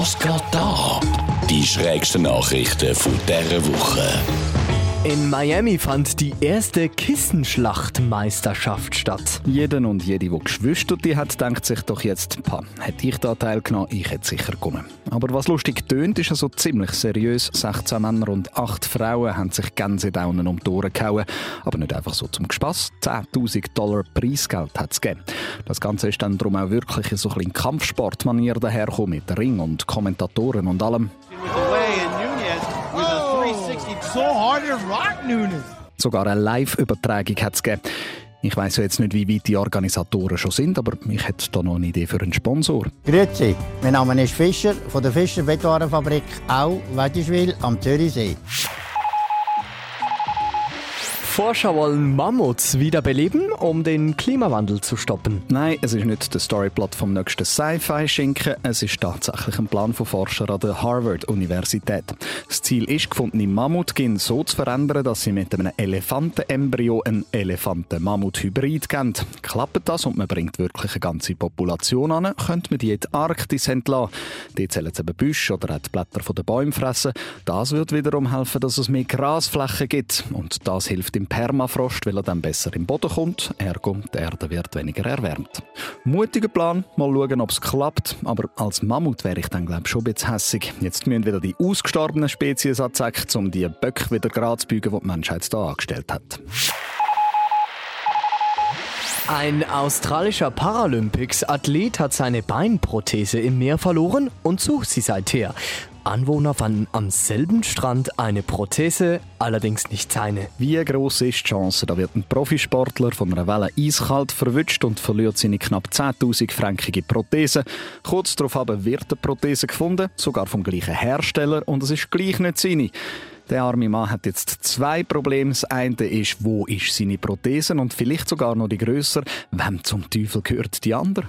Was geht da? Die schrägsten Nachrichten von dieser Woche. In Miami fand die erste Kissenschlachtmeisterschaft statt. Jeder und jede, die Geschwister hat, denkt sich doch jetzt, pa, hätte ich da teilgenommen, ich hätte sicher gewonnen. Aber was lustig tönt, ist also ziemlich seriös. 16 Männer und 8 Frauen haben sich Gänsedaunen um die Ohren gehauen. Aber nicht einfach so zum Gespass. 10'000 Dollar Preisgeld hat es gegeben. Das Ganze ist dann darum auch wirklich so ein bisschen Kampfsportmanier dahergekommen mit Ring und Kommentatoren und allem. So hard to rock Nunes. Sogar eine Live-Übertragung hat es gegeben. Ich weiss ja jetzt nicht, wie weit die Organisatoren schon sind, aber ich hätte da noch eine Idee für einen Sponsor. Grüezi, mein Name ist Fischer von der Fischer Bettwarenfabrik Au Wettischwil am Zürichsee. Forscher wollen Mammuts wiederbeleben, um den Klimawandel zu stoppen. Nein, es ist nicht der Storyplot vom nächsten Sci-Fi-Schinken, es ist tatsächlich ein Plan von Forschern an der Harvard-Universität. Das Ziel ist, gefundene Mammutgen so zu verändern, dass sie mit einem Elefantenembryo einen Elefanten-Mammut-Hybrid geben. Klappt das und man bringt wirklich eine ganze Population an, könnte man die in die Arktis entlassen. Sollen sie eben Büsche oder auch die Blätter von den Bäumen fressen. Das wird wiederum helfen, dass es mehr Grasflächen gibt. Und das hilft im Permafrost, weil er dann besser im Boden kommt. Ergo, die Erde wird weniger erwärmt. Mutiger Plan, mal schauen, ob es klappt. Aber als Mammut wäre ich dann, glaube ich, schon ein bisschen hässig. Jetzt müssen wieder die ausgestorbenen Spezies anzeigen, um die Böcke wieder gerade zu bügen, die die Menschheit da angestellt hat. Ein australischer Paralympics-Athlet hat seine Beinprothese im Meer verloren und sucht sie seither. Anwohner fanden am selben Strand eine Prothese, allerdings nicht seine. Wie groß ist die Chance, da wird ein Profisportler von einer Welle eiskalt verwünscht und verliert seine knapp 10.000 frankige Prothese. Kurz darauf wird eine Prothese gefunden, sogar vom gleichen Hersteller, und es ist gleich nicht seine. Der arme Mann hat jetzt zwei Probleme. Das eine ist, wo ist seine Prothese? Und vielleicht sogar noch die grösser, wem zum Teufel gehört die andere?